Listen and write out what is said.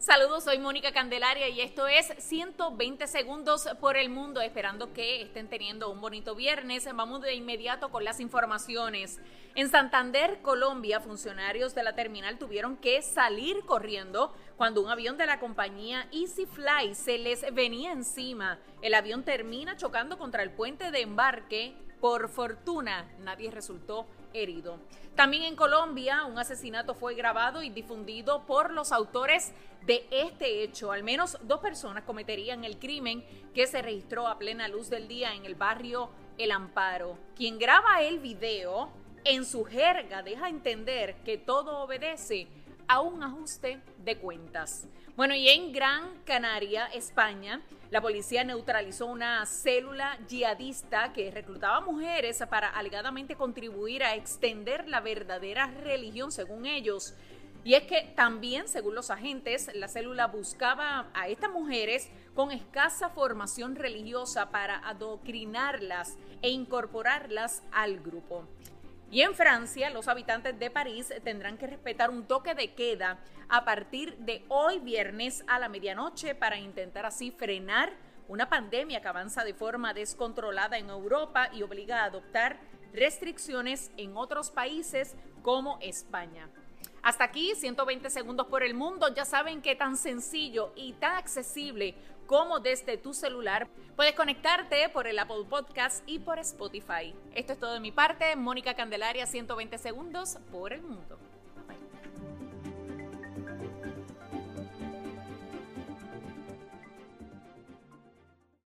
Saludos, soy Mónica Candelaria y esto es 120 segundos por el mundo, esperando que estén teniendo un bonito viernes. Vamos de inmediato con las informaciones. En Santander, Colombia, funcionarios de la terminal tuvieron que salir corriendo cuando un avión de la compañía EasyFly se les venía encima. El avión termina chocando contra el puente de embarque. Por fortuna, nadie resultó herido. También en Colombia, un asesinato fue grabado y difundido por los autores de este hecho. Al menos dos personas cometerían el crimen que se registró a plena luz del día en el barrio El Amparo. Quien graba el video en su jerga deja entender que todo obedece a un ajuste de cuentas. Bueno, y en Gran Canaria, España, la policía neutralizó una célula yihadista que reclutaba mujeres para alegadamente contribuir a extender la verdadera religión según ellos. Y es que también, según los agentes, la célula buscaba a estas mujeres con escasa formación religiosa para adoctrinarlas e incorporarlas al grupo. Y en Francia, los habitantes de París tendrán que respetar un toque de queda a partir de hoy viernes a la medianoche para intentar así frenar una pandemia que avanza de forma descontrolada en Europa y obliga a adoptar restricciones en otros países como España. Hasta aquí, 120 segundos por el mundo. Ya saben qué tan sencillo y tan accesible como desde tu celular puedes conectarte por el Apple Podcast y por Spotify. Esto es todo de mi parte. Mónica Candelaria, 120 segundos por el mundo.